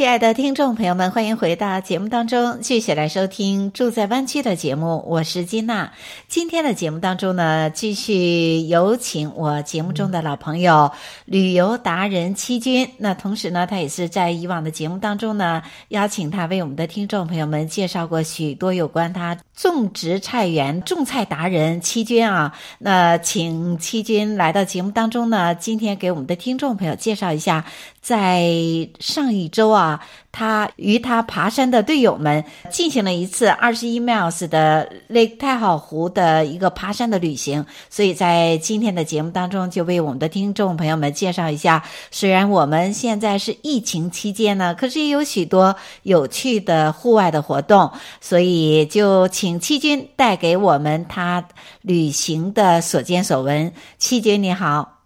亲爱的听众朋友们，欢迎回到节目当中，继续来收听《住在湾区》的节目。我是金娜。今天的节目当中呢，继续有请我节目中的老朋友、旅游达人七军。那同时呢，他也是在以往的节目当中呢，邀请他为我们的听众朋友们介绍过许多有关他种植菜园、种菜达人七军啊。那请七军来到节目当中呢，今天给我们的听众朋友介绍一下。在上一周啊，他与他爬山的队友们进行了一次二十一 miles 的 Lake 太好湖的一个爬山的旅行。所以在今天的节目当中，就为我们的听众朋友们介绍一下。虽然我们现在是疫情期间呢，可是也有许多有趣的户外的活动。所以就请七君带给我们他旅行的所见所闻。七君你好。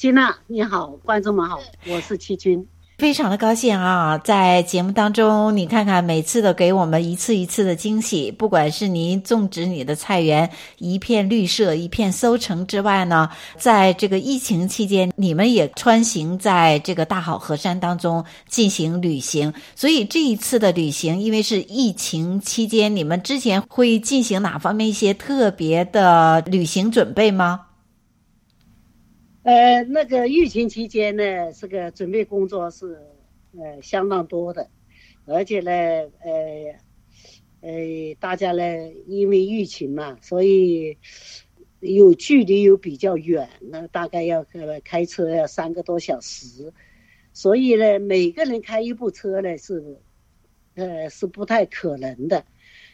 金娜，你好，观众们好，我是七君，非常的高兴啊，在节目当中，你看看每次都给我们一次一次的惊喜，不管是您种植你的菜园，一片绿色，一片收成之外呢，在这个疫情期间，你们也穿行在这个大好河山当中进行旅行，所以这一次的旅行，因为是疫情期间，你们之前会进行哪方面一些特别的旅行准备吗？呃，那个疫情期间呢，这个准备工作是呃相当多的，而且呢，呃呃，大家呢因为疫情嘛，所以有距离又比较远，那大概要开车要三个多小时，所以呢，每个人开一部车呢是呃是不太可能的。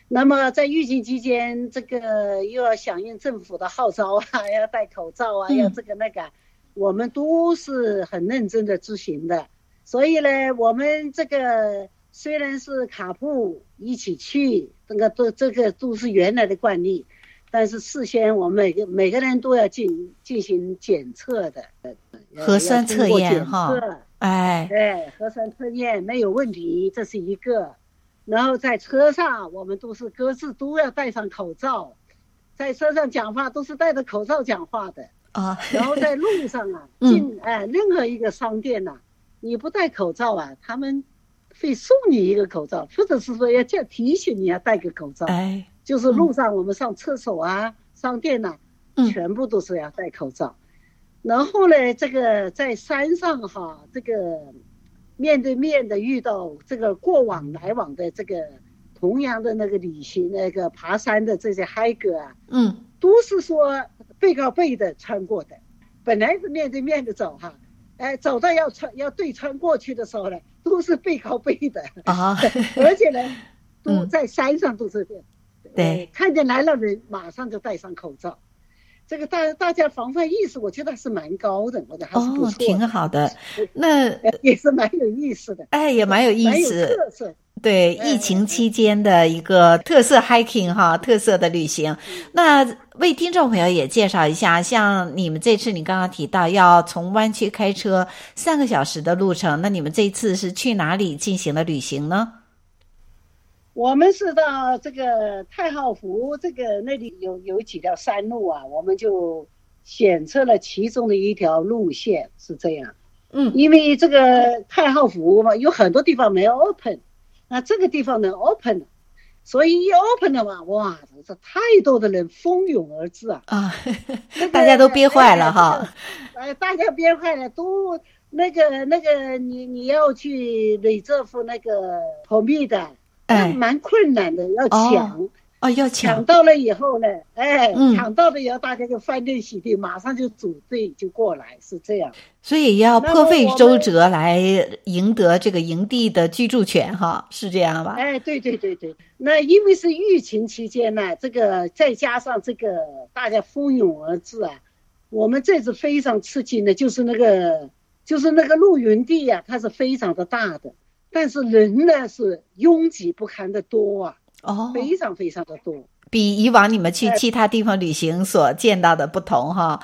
那么在疫情期间，这个又要响应政府的号召啊，要戴口罩啊，要这个那个，嗯、我们都是很认真的执行的。所以呢，我们这个虽然是卡布一起去，这个都这个都是原来的惯例，但是事先我们每个每个人都要进进行检测的，核酸测验哈，哎，对，核酸测验没有问题，这是一个。然后在车上，我们都是各自都要戴上口罩，在车上讲话都是戴着口罩讲话的啊。然后在路上啊，进哎任何一个商店呐、啊，你不戴口罩啊，他们会送你一个口罩，或者是说要叫提醒你要戴个口罩。哎，就是路上我们上厕所啊、商店呐、啊，全部都是要戴口罩。然后呢，这个在山上哈，这个。面对面的遇到这个过往来往的这个同样的那个旅行那个爬山的这些嗨哥啊，嗯，都是说背靠背的穿过的，本来是面对面的走哈，哎，走到要穿要对穿过去的时候呢，都是背靠背的啊，而且呢，都在山上都是这样，对，看见来了人马上就戴上口罩。这个大大家防范意识，我觉得还是蛮高的，我觉得还是不错，哦，挺好的。那 也是蛮有意思的，哎，也蛮有意思，特色。对，疫情期间的一个特色 hiking 哈，特色的旅行。那为听众朋友也介绍一下，像你们这次你刚刚提到要从湾区开车三个小时的路程，那你们这次是去哪里进行了旅行呢？我们是到这个太浩湖，这个那里有有几条山路啊，我们就选择了其中的一条路线，是这样。嗯，因为这个太浩湖嘛，有很多地方没有 open，那这个地方能 open，所以一 open 了嘛，哇，这太多的人蜂拥而至啊！啊，大家都憋坏了哈。哎，大家憋坏了，都那个那个，你你要去雷泽夫那个保密的。哎，蛮困难的，要抢哦，哦，要抢，抢到了以后呢，哎，嗯、抢到了以后，大家就欢天喜地，马上就组队就过来，是这样。所以要破费周折来赢得这个营地的居住权，哈，是这样吧？哎，对对对对，那因为是疫情期间呢，这个再加上这个大家蜂拥而至啊，我们这次非常吃惊的，就是那个就是那个露营地呀、啊，它是非常的大的。但是人呢是拥挤不堪的多啊，哦，非常非常的多，比以往你们去其他地方旅行所见到的不同哈。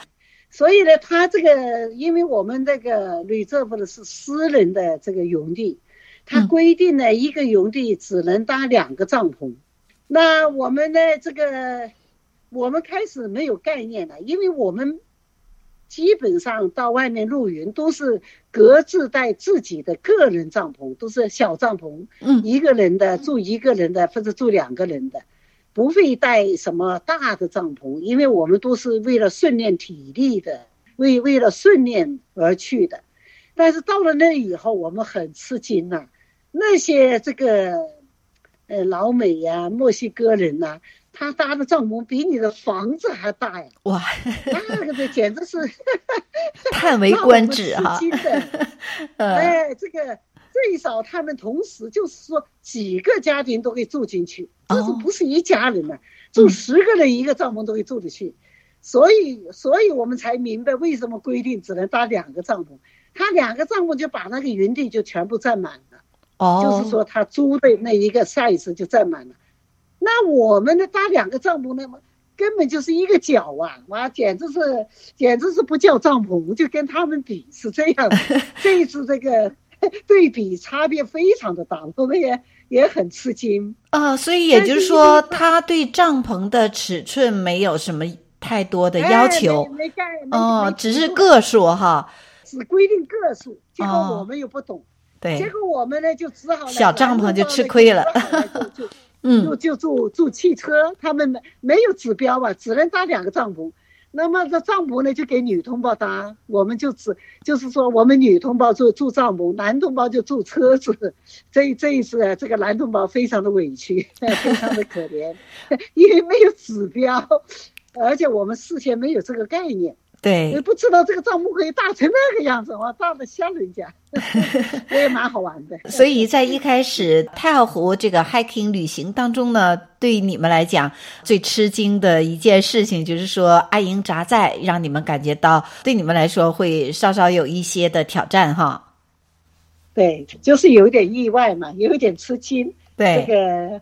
所以呢，他这个因为我们这个旅政部的是私人的这个营地，他规定呢，一个营地只能搭两个帐篷。那我们呢，这个我们开始没有概念了，因为我们。基本上到外面露营都是各自带自己的个人帐篷，都是小帐篷，嗯，一个人的住一个人的或者住两个人的，不会带什么大的帐篷，因为我们都是为了训练体力的，为为了训练而去的。但是到了那以后，我们很吃惊呐，那些这个呃老美呀、啊、墨西哥人呐、啊。他搭的帐篷比你的房子还大呀！哇，那个的简直是叹为 观止哈！哎，这个最少他们同时就是说几个家庭都可以住进去，这是不是一家人呢？住十个人一个帐篷都可以住得去，所以，所以我们才明白为什么规定只能搭两个帐篷，他两个帐篷就把那个营地就全部占满了。哦，就是说他租的那一个 size 就占满了。那我们呢搭两个帐篷，那么根本就是一个脚啊！哇，简直是，简直是不叫帐篷，就跟他们比是这样。这一次这个 对比差别非常的大，我们也也很吃惊啊。所以也就是说，他对帐篷的尺寸没有什么太多的要求，哦，只是个数哈，只规定个数。结果我们又不懂，对，结果我们呢就只好小帐篷就吃亏了。嗯，就就住住汽车，他们没没有指标吧，只能搭两个帐篷。那么这帐篷呢，就给女同胞搭，我们就只就是说，我们女同胞住住帐篷，男同胞就住车子。这这一次，这个男同胞非常的委屈，非常的可怜，因为没有指标，而且我们事先没有这个概念。对，也不知道这个账目可以大成那个样子，哇，大的吓人家，也蛮好玩的。所以在一开始太浩湖这个 hiking 旅行当中呢，对你们来讲最吃惊的一件事情，就是说阿营扎寨，让你们感觉到对你们来说会稍稍有一些的挑战哈。对，就是有点意外嘛，有一点吃惊。对，这个。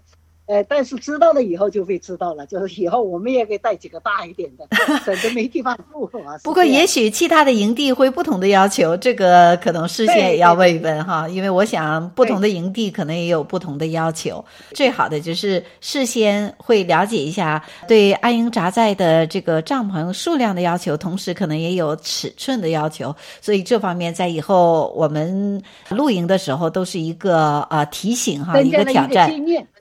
呃，但是知道了以后就会知道了，就是以后我们也可以带几个大一点的，省得没地方住啊。不过也许其他的营地会不同的要求，这个可能事先也要问一问哈，因为我想不同的营地可能也有不同的要求。最好的就是事先会了解一下对安营扎寨的这个帐篷数量的要求，同时可能也有尺寸的要求，所以这方面在以后我们露营的时候都是一个呃提醒哈，一个挑战。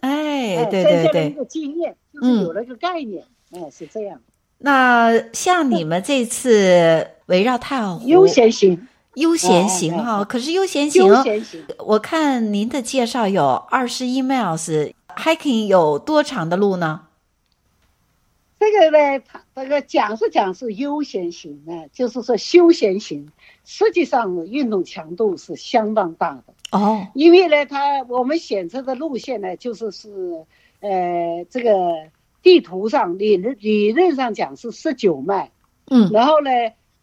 哎。对对对，一个经验就是有了个概念，嗯，哎、是这样。那像你们这次围绕太浩湖悠闲行，悠闲行哈、哦，可是悠闲行，悠闲行，我看您的介绍有二十一 miles，hiking 有多长的路呢？这个呢，他这个讲是讲是悠闲行呢，就是说休闲行，实际上运动强度是相当大的。哦，因为呢，它我们选择的路线呢，就是是，呃，这个地图上理论理论上讲是十九迈，嗯，然后呢，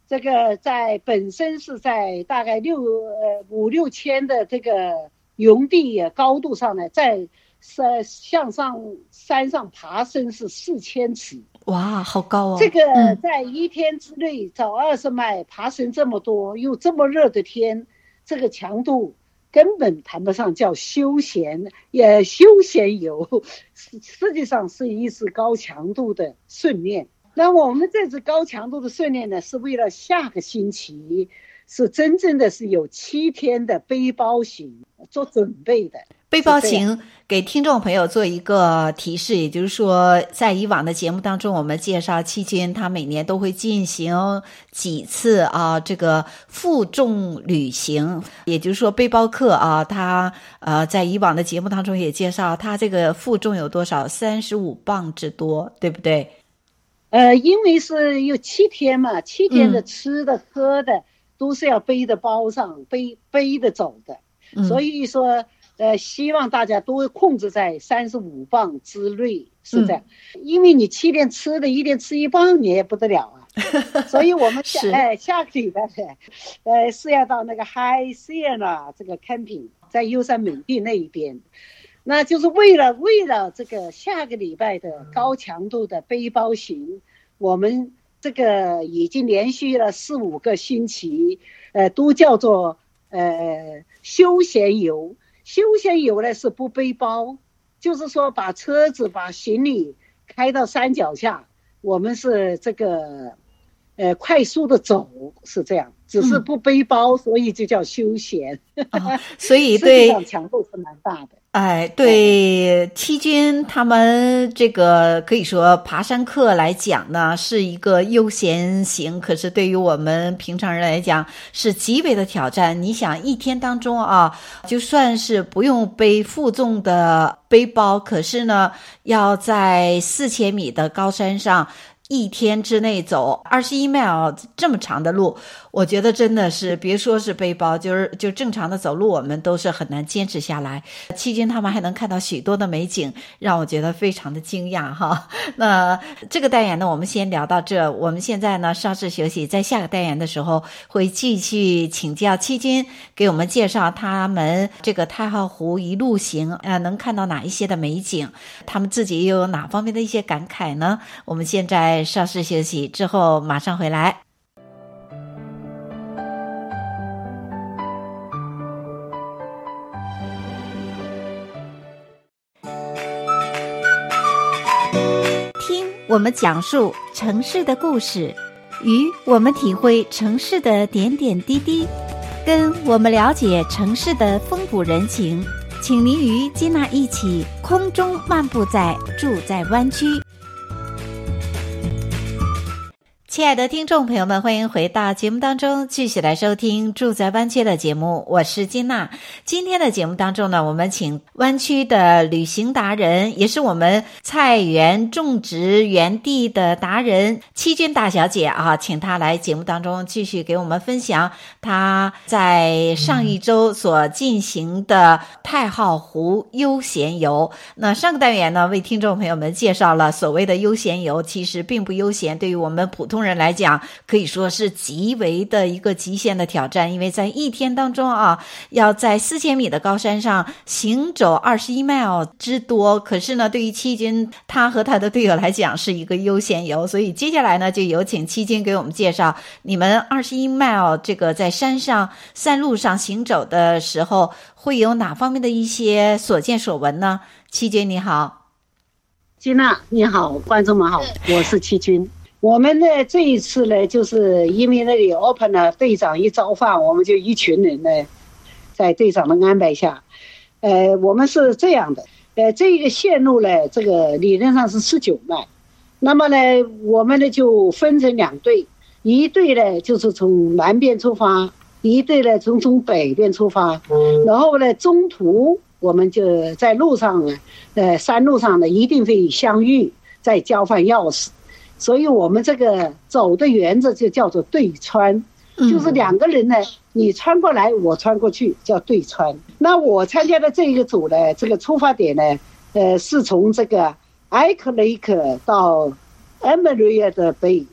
这个在本身是在大概六呃五六千的这个营地高度上呢，在山向上山上爬升是四千尺，哇，好高哦！这个在一天之内走二十迈，爬升这么多，又这么热的天，这个强度。根本谈不上叫休闲，也休闲游，实际上是一次高强度的训练。那我们这次高强度的训练呢，是为了下个星期，是真正的是有七天的背包行做准备的。背包行给听众朋友做一个提示，也就是说，在以往的节目当中，我们介绍期间，他每年都会进行几次啊，这个负重旅行，也就是说背包客啊，他呃在以往的节目当中也介绍，他这个负重有多少，三十五磅之多，对不对？呃，因为是有七天嘛，七天的吃的喝的都是要背着包上，背背着走的，所以说。呃，希望大家都控制在三十五磅之内，是这样。嗯、因为你七天吃的，一天吃一磅，你也不得了啊。所以我们下哎下个礼拜呢，呃是要到那个 High Sierra 这个 camping，在优山美地那一边，那就是为了为了这个下个礼拜的高强度的背包行，我们这个已经连续了四五个星期，呃，都叫做呃休闲游。休闲游呢是不背包，就是说把车子把行李开到山脚下，我们是这个呃快速的走，是这样。只是不背包，嗯、所以就叫休闲。哦、所以对强度是蛮大的。哎，对七军他们这个可以说爬山客来讲呢，是一个悠闲型。可是对于我们平常人来讲，是极为的挑战。你想一天当中啊，就算是不用背负重的背包，可是呢，要在四千米的高山上。一天之内走二十一 mile 这么长的路，我觉得真的是别说是背包，就是就正常的走路，我们都是很难坚持下来。期间他们还能看到许多的美景，让我觉得非常的惊讶哈。那这个单元呢，我们先聊到这。我们现在呢稍事休息，在下个单元的时候会继续请教期军给我们介绍他们这个太浩湖一路行，呃，能看到哪一些的美景，他们自己又有哪方面的一些感慨呢？我们现在。稍事休息之后，马上回来。听我们讲述城市的故事，与我们体会城市的点点滴滴，跟我们了解城市的风土人情。请您与金娜一起空中漫步在住在湾区。亲爱的听众朋友们，欢迎回到节目当中，继续来收听《住在湾区》的节目。我是金娜。今天的节目当中呢，我们请湾区的旅行达人，也是我们菜园种植园地的达人七军大小姐啊，请她来节目当中继续给我们分享她在上一周所进行的太浩湖悠闲游。那上个单元呢，为听众朋友们介绍了所谓的悠闲游，其实并不悠闲，对于我们普通人。人来讲，可以说是极为的一个极限的挑战，因为在一天当中啊，要在四千米的高山上行走二十一 mile 之多。可是呢，对于七军他和他的队友来讲，是一个悠闲游。所以接下来呢，就有请七军给我们介绍，你们二十一 mile 这个在山上山路上行走的时候，会有哪方面的一些所见所闻呢？七军你好，金娜你好，观众们好，我是七军。我们呢这一次呢，就是因为那里 open 了，队长一召唤，我们就一群人呢，在队长的安排下，呃，我们是这样的，呃，这个线路呢，这个理论上是十九迈，那么呢，我们呢就分成两队，一队呢就是从南边出发，一队呢从从北边出发，然后呢中途我们就在路上呢，呃，山路上呢一定会相遇，再交换钥匙。所以我们这个走的原则就叫做对穿，就是两个人呢，你穿过来，我穿过去，叫对穿。那我参加的这一个组呢，这个出发点呢，呃，是从这个艾克雷克到埃梅瑞亚的北，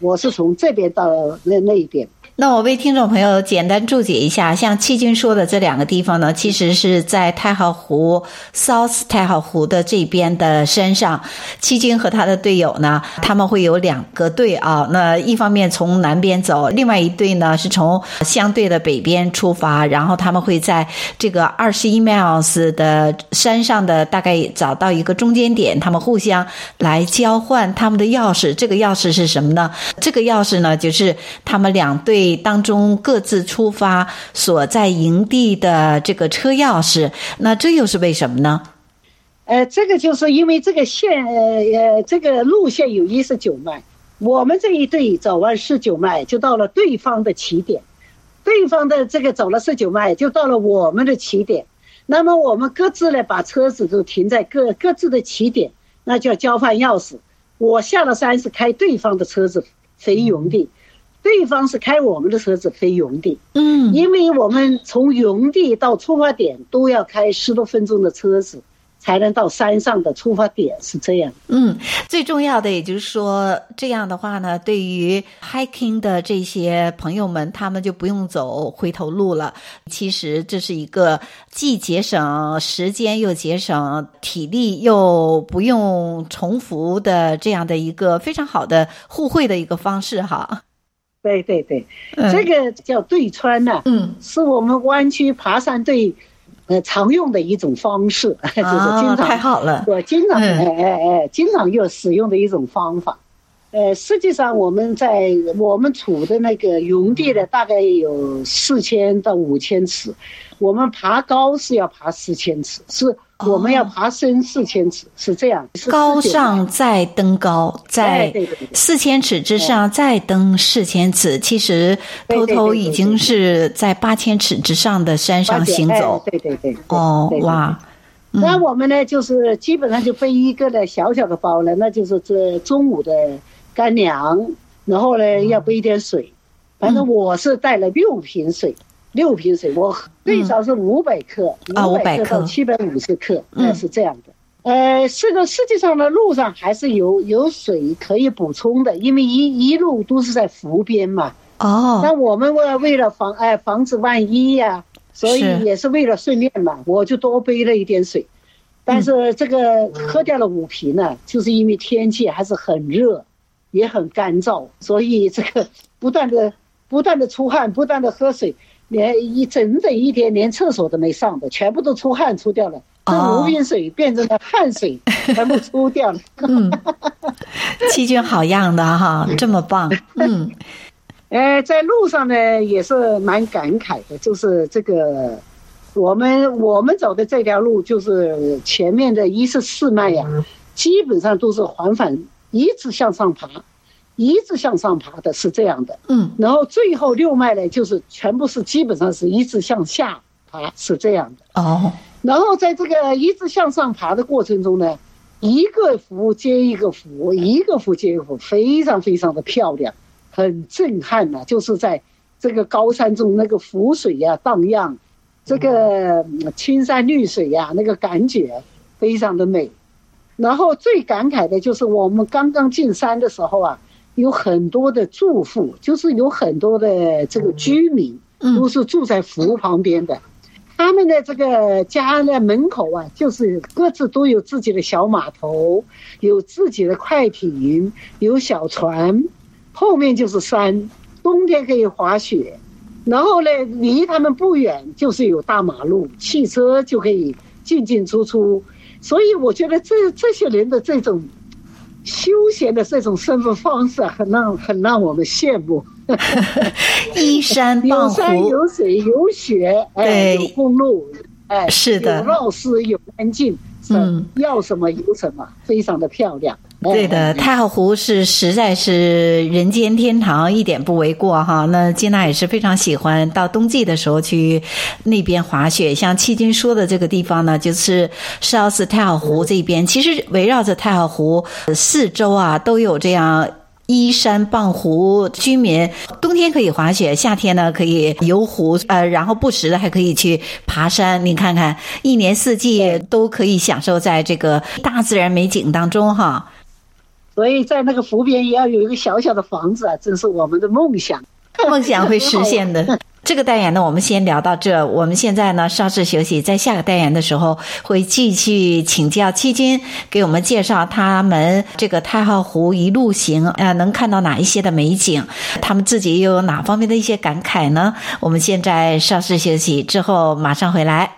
我是从这边到那那一边。那我为听众朋友简单注解一下，像七军说的这两个地方呢，其实是在太浩湖 South 太浩湖的这边的山上。七军和他的队友呢，他们会有两个队啊。那一方面从南边走，另外一队呢是从相对的北边出发，然后他们会在这个二十一 miles 的山上的大概找到一个中间点，他们互相来交换他们的钥匙。这个钥匙是什么呢？这个钥匙呢，就是他们两队。当中各自出发所在营地的这个车钥匙，那这又是为什么呢？呃，这个就是因为这个线，呃，这个路线有一十九迈，我们这一队走完十九迈就到了对方的起点，对方的这个走了十九迈就到了我们的起点，那么我们各自呢把车子都停在各各自的起点，那就要交换钥匙。我下了山是开对方的车子回营地。对方是开我们的车子飞营地，嗯，因为我们从营地到出发点都要开十多分钟的车子，才能到山上的出发点是这样。嗯，最重要的也就是说，这样的话呢，对于 hiking 的这些朋友们，他们就不用走回头路了。其实这是一个既节省时间又节省体力又不用重复的这样的一个非常好的互惠的一个方式哈。对对对，嗯、这个叫对穿呢、啊，嗯，是我们湾区爬山队。呃，常用的一种方式，就是经常、哦、太好了，我经常、嗯、哎哎哎，经常又使用的一种方法。呃，实际上我们在我们处的那个营地呢，大概有四千到五千尺，我们爬高是要爬四千尺，是。我们要爬升四千尺，是这样。高上再登高，在四千尺之上再登四千尺，其实偷偷已经是在八千尺之上的山上行走。对对对。哦，哇！那我们呢，就是基本上就背一个的小小的包了，那就是这中午的干粮，然后呢要背一点水，反正我是带了六瓶水。六瓶水，我最少是五百克，五百克到七百五十克，那是这样的。呃，这个实际上呢，路上还是有有水可以补充的，因为一一路都是在湖边嘛。哦。那我们为为了防哎防止万一呀，所以也是为了顺便嘛，我就多背了一点水。但是这个喝掉了五瓶呢，就是因为天气还是很热，也很干燥，所以这个不断的不断的出汗，不断的喝水。连一整整一天，连厕所都没上的，全部都出汗出掉了。这五瓶水变成了汗水，全部出掉了。嗯，七军好样的哈，这么棒。嗯，呃，在路上呢也是蛮感慨的，就是这个我们我们走的这条路，就是前面的一十四脉呀，基本上都是缓缓一直向上爬。一直向上爬的是这样的，嗯，然后最后六脉呢，就是全部是基本上是一直向下爬，是这样的哦。然后在这个一直向上爬的过程中呢，一个湖接一个湖，一个湖接一个湖，非常非常的漂亮，很震撼呐。就是在这个高山中，那个湖水呀荡漾，这个青山绿水呀，那个感觉非常的美。然后最感慨的就是我们刚刚进山的时候啊。有很多的住户，就是有很多的这个居民，都是住在湖旁边的。他们的这个家的门口啊，就是各自都有自己的小码头，有自己的快艇，有小船，后面就是山，冬天可以滑雪。然后呢，离他们不远就是有大马路，汽车就可以进进出出。所以我觉得这这些人的这种。休闲的这种生活方式很让很让我们羡慕。依 山傍湖，有山有水有雪，哎，有公路，哎，是的，有老师有安静，嗯，要什么有什么，非常的漂亮。对的，太浩湖是实在是人间天堂，一点不为过哈。那金娜也是非常喜欢到冬季的时候去那边滑雪。像七军说的这个地方呢，就是 South 太浩湖这边。其实围绕着太浩湖四周啊，都有这样依山傍湖，居民冬天可以滑雪，夏天呢可以游湖，呃，然后不时的还可以去爬山。你看看，一年四季都可以享受在这个大自然美景当中哈。所以在那个湖边也要有一个小小的房子啊，真是我们的梦想，梦想会实现的。这个单元呢，我们先聊到这。我们现在呢稍事休息，在下个单元的时候会继续请教七军，给我们介绍他们这个太浩湖一路行，呃，能看到哪一些的美景，他们自己又有哪方面的一些感慨呢？我们现在稍事休息之后马上回来。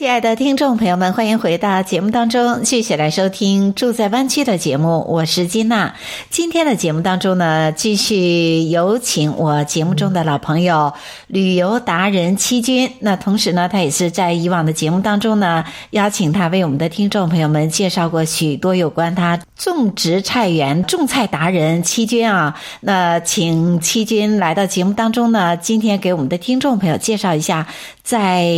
亲爱的听众朋友们，欢迎回到节目当中，继续来收听《住在湾区》的节目。我是金娜。今天的节目当中呢，继续有请我节目中的老朋友、旅游达人七军。那同时呢，他也是在以往的节目当中呢，邀请他为我们的听众朋友们介绍过许多有关他种植菜园、种菜达人七军啊。那请七军来到节目当中呢，今天给我们的听众朋友介绍一下，在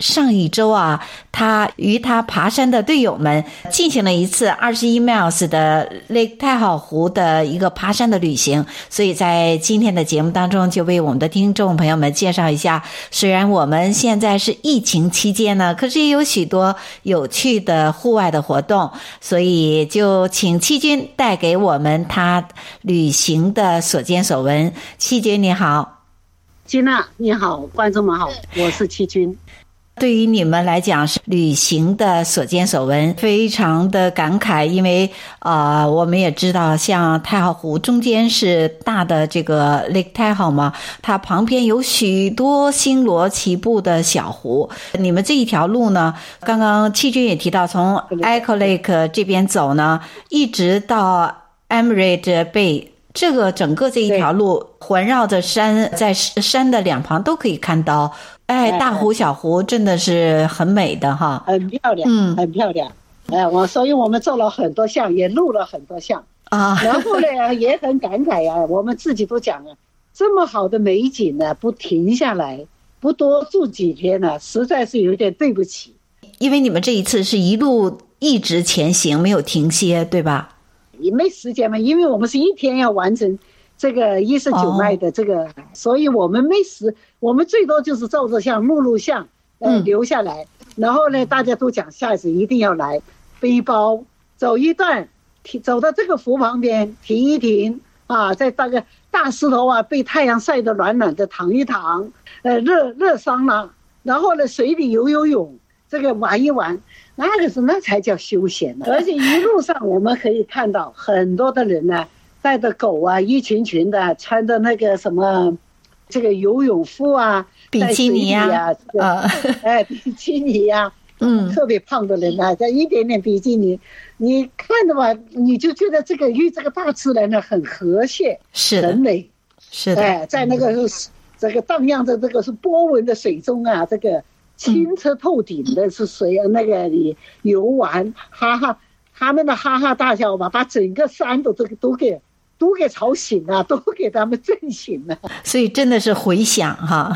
上一周啊，他与他爬山的队友们进行了一次二十一 miles 的 Lake 太好湖的一个爬山的旅行，所以在今天的节目当中，就为我们的听众朋友们介绍一下。虽然我们现在是疫情期间呢，可是也有许多有趣的户外的活动，所以就请七军带给我们他旅行的所见所闻。七军你好，金娜你好，观众们好，我是七军。对于你们来讲，是旅行的所见所闻，非常的感慨。因为啊、呃，我们也知道，像太浩湖中间是大的这个 Lake 太好嘛，它旁边有许多星罗棋布的小湖。你们这一条路呢，刚刚七军也提到，从 Echo Lake 这边走呢，一直到 Emerald Bay。这个整个这一条路环绕着山，在山的两旁都可以看到，哎，大湖小湖真的是很美的哈，很漂亮，嗯，很漂亮。哎，我所以我们做了很多相，也录了很多相啊。然后呢，也很感慨呀，我们自己都讲啊，这么好的美景呢，不停下来，不多住几天呢，实在是有点对不起。因为你们这一次是一路一直前行，没有停歇，对吧？也没时间嘛，因为我们是一天要完成这个一十九迈的这个，oh. 所以我们没时，我们最多就是照着像录录像，呃，留下来。然后呢，大家都讲下一次一定要来，背包走一段，停走到这个湖旁边停一停啊，在大个大石头啊，被太阳晒得暖暖的躺一躺，呃，热热伤了，然后呢，水里游游泳，这个玩一玩。那个是那才叫休闲呢，而且一路上我们可以看到很多的人呢，带着狗啊，一群群的，穿着那个什么，这个游泳服啊，比基尼呀，啊，哎，比基尼呀，嗯，特别胖的人啊，在一点点比基尼，你看的吧，你就觉得这个与这个大自然呢很和谐，是很美，是的，哎，在那个这个荡漾的这个是波纹的水中啊，这个。清澈透顶的是水啊，那个里游玩，哈哈，他们的哈哈大笑吧，把整个山都都都给都给吵醒了，都给他们震醒了。所以真的是回响哈，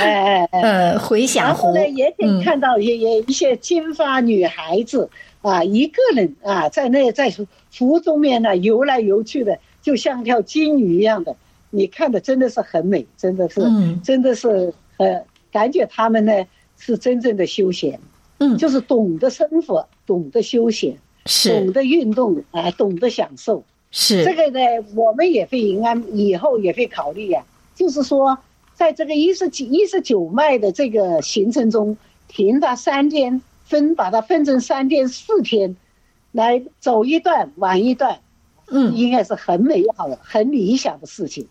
哎哎哎，呃，回响。然后呢，也可以看到也也一些金发女孩子啊，一个人啊，在那在湖中面呢游来游去的，就像条金鱼一样的，你看的真的是很美，真的是，真的是呃。感觉他们呢是真正的休闲，嗯，就是懂得生活，懂得休闲，是。懂得运动啊，懂得享受，是这个呢，我们也会应该以后也会考虑呀、啊。就是说，在这个一十九一十九迈的这个行程中，停它三天，分把它分成三天四天，来走一段玩一段，嗯，应该是很美好的、很理想的事情。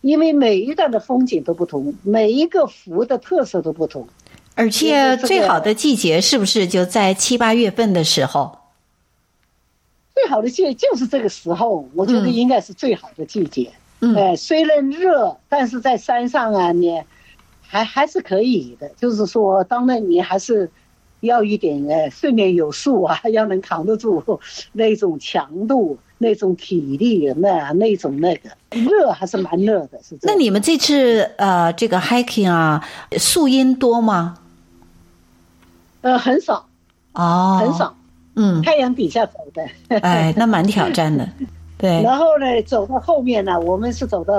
因为每一段的风景都不同，每一个湖的特色都不同，而且最好的季节是不是就在七八月份的时候？最好的季节就是这个时候，我觉得应该是最好的季节。嗯，哎，虽然热，但是在山上啊，你还还是可以的。就是说，当然你还是要一点哎，训练有素啊，要能扛得住那种强度。那种体力，那那种那个热还是蛮热的，是。那你们这次呃，这个 hiking 啊，树荫多吗？呃，很少，哦，很少，嗯，太阳底下走的，哎，那蛮挑战的，对。然后呢，走到后面呢，我们是走到，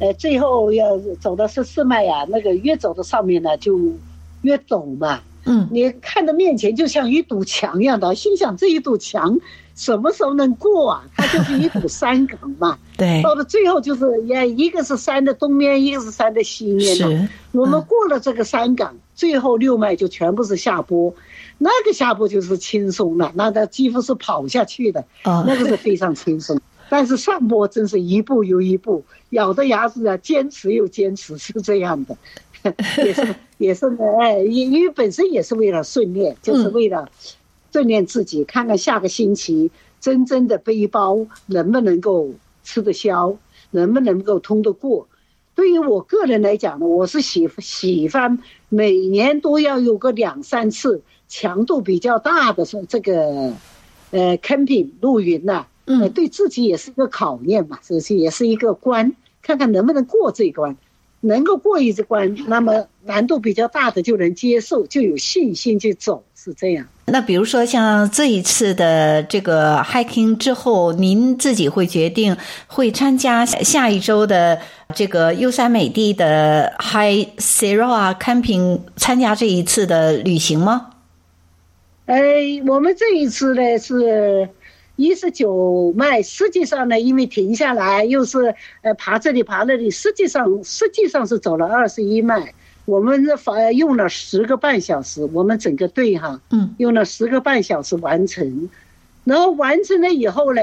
呃，最后要走到十四脉呀，那个越走到上面呢，就越陡嘛，嗯，你看到面前就像一堵墙一样的，心想这一堵墙。什么时候能过啊？它就是一堵山岗嘛。对，到了最后就是也一个是山的东面，一个是山的西面嘛。是，我们过了这个山岗，最后六脉就全部是下坡，那个下坡就是轻松了，那个几乎是跑下去的。哦，那个是非常轻松。但是上坡真是一步又一步，咬着牙齿啊，坚持又坚持，是这样的，也是也是呢，哎，因因为本身也是为了训练，就是为了锻炼自己，看看下个星期真正的背包能不能够吃得消，能不能够通得过。对于我个人来讲呢，我是喜喜欢每年都要有个两三次强度比较大的这个，呃，camping 露营呐，嗯，对自己也是一个考验嘛，这是也是一个关，看看能不能过这一关，能够过一关，那么难度比较大的就能接受，就有信心去走，是这样。那比如说像这一次的这个 hiking 之后，您自己会决定会参加下一周的这个优山美地的 High Sierra Camping 参加这一次的旅行吗？哎，我们这一次呢是一十九迈，实际上呢因为停下来又是呃爬这里爬那里，实际上实际上是走了二十一迈。我们这反用了十个半小时，我们整个队哈，嗯，用了十个半小时完成，然后完成了以后呢，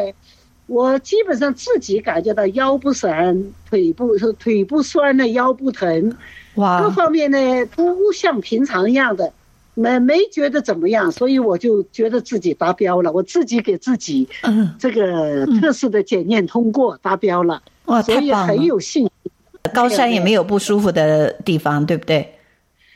我基本上自己感觉到腰不酸，腿不是腿不酸了，腰不疼，哇，各方面呢都像平常一样的，没没觉得怎么样，所以我就觉得自己达标了，我自己给自己，嗯，这个测试的检验通过达标了，哇，所以很有信心。高山也没有不舒服的地方，对不对？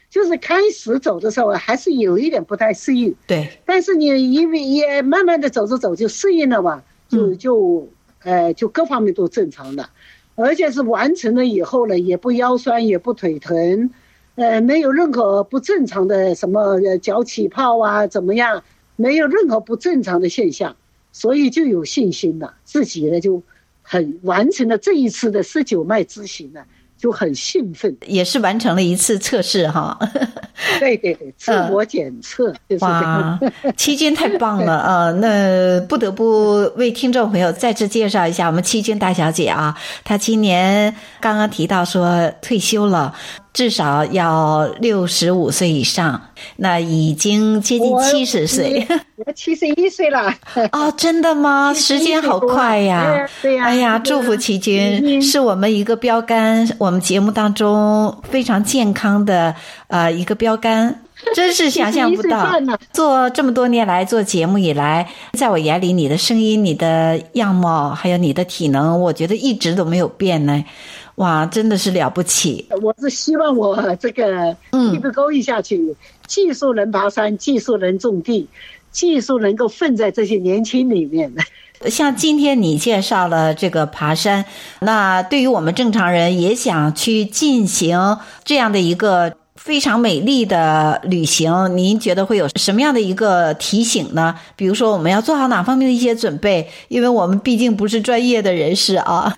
就是开始走的时候还是有一点不太适应，对。但是你因为也慢慢的走着走就适应了嘛，就就呃就各方面都正常了，而且是完成了以后呢，也不腰酸也不腿疼，呃没有任何不正常的什么脚起泡啊怎么样，没有任何不正常的现象，所以就有信心了，自己呢就。很完成了这一次的十九脉之行呢，就很兴奋，也是完成了一次测试哈。对对对，自我检测就是这样。哇，七军太棒了啊！那不得不为听众朋友再次介绍一下我们七军大小姐啊，她今年刚刚提到说退休了。至少要六十五岁以上，那已经接近七十岁。我七十一岁了。哦，真的吗？时间好快呀！对呀。哎呀，祝福齐军，是我们一个标杆，我们节目当中非常健康的呃一个标杆，真是想象不到。做这么多年来做节目以来，在我眼里，你的声音、你的样貌还有你的体能，我觉得一直都没有变呢。哇，真的是了不起！我是希望我这个一直勾一下去，嗯、技术能爬山，技术能种地，技术能够混在这些年轻里面。像今天你介绍了这个爬山，那对于我们正常人也想去进行这样的一个非常美丽的旅行，您觉得会有什么样的一个提醒呢？比如说，我们要做好哪方面的一些准备？因为我们毕竟不是专业的人士啊。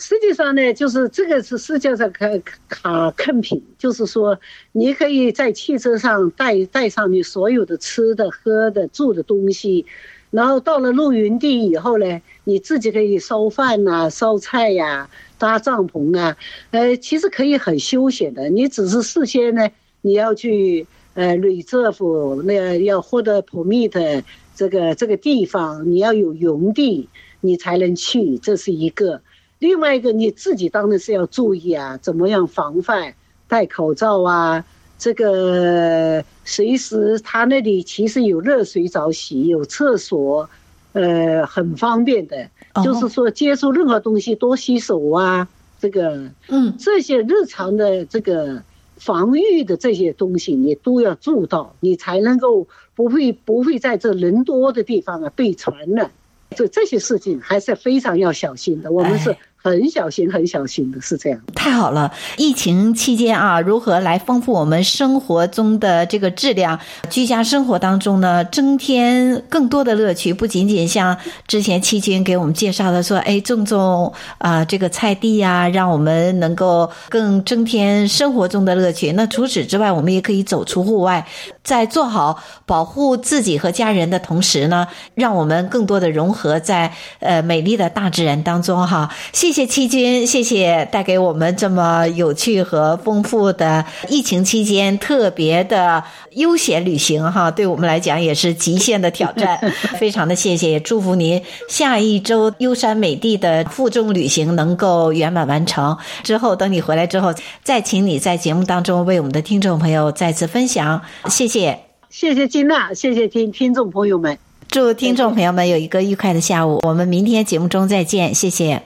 实际上呢，就是这个是世界上可卡 camping，就是说你可以在汽车上带带上你所有的吃的、喝的、住的东西，然后到了露营地以后呢，你自己可以烧饭呐、烧菜呀、搭帐篷啊，呃，其实可以很休闲的。你只是事先呢，你要去呃旅政府那要获得 permit 这个这个地方，你要有营地，你才能去，这是一个。另外一个你自己当然是要注意啊，怎么样防范，戴口罩啊，这个随时他那里其实有热水澡洗，有厕所，呃，很方便的。就是说接触任何东西多洗手啊，这个，嗯，这些日常的这个防御的这些东西你都要做到，你才能够不会不会在这人多的地方啊被传染。这这些事情还是非常要小心的。我们是。很小心，很小心的，是这样。太好了！疫情期间啊，如何来丰富我们生活中的这个质量？居家生活当中呢，增添更多的乐趣。不仅仅像之前七君给我们介绍的说，哎，种种啊、这个菜地呀、让我们能够更增添生活中的乐趣。那除此之外，我们也可以走出户外，在做好保护自己和家人的同时呢，让我们更多的融合在呃美丽的大自然当中哈。谢谢谢七军，谢谢带给我们这么有趣和丰富的疫情期间特别的悠闲旅行哈，对我们来讲也是极限的挑战，非常的谢谢，也祝福您下一周优山美地的负重旅行能够圆满完成。之后等你回来之后，再请你在节目当中为我们的听众朋友再次分享，谢谢，谢谢金娜，谢谢听听众朋友们。祝听众朋友们有一个愉快的下午，我们明天节目中再见，谢谢。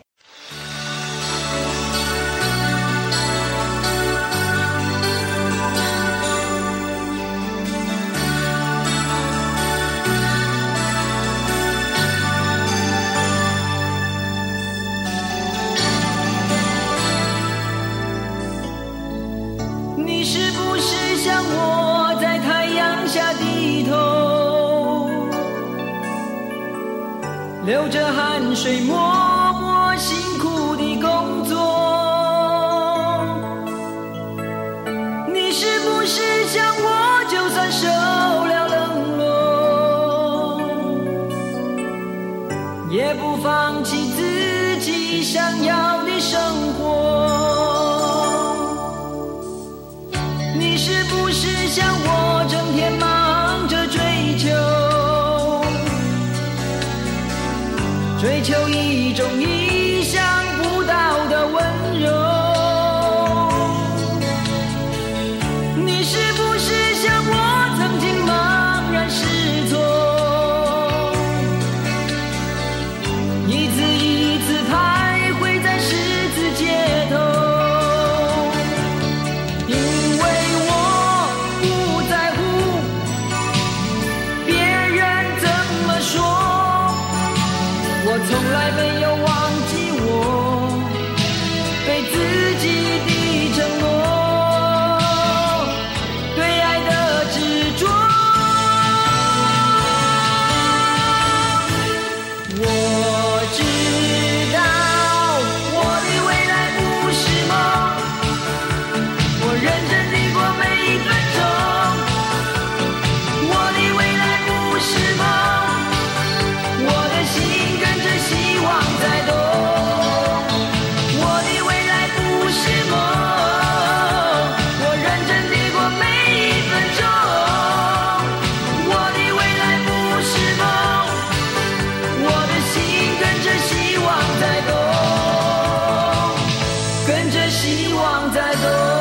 水，墨再多。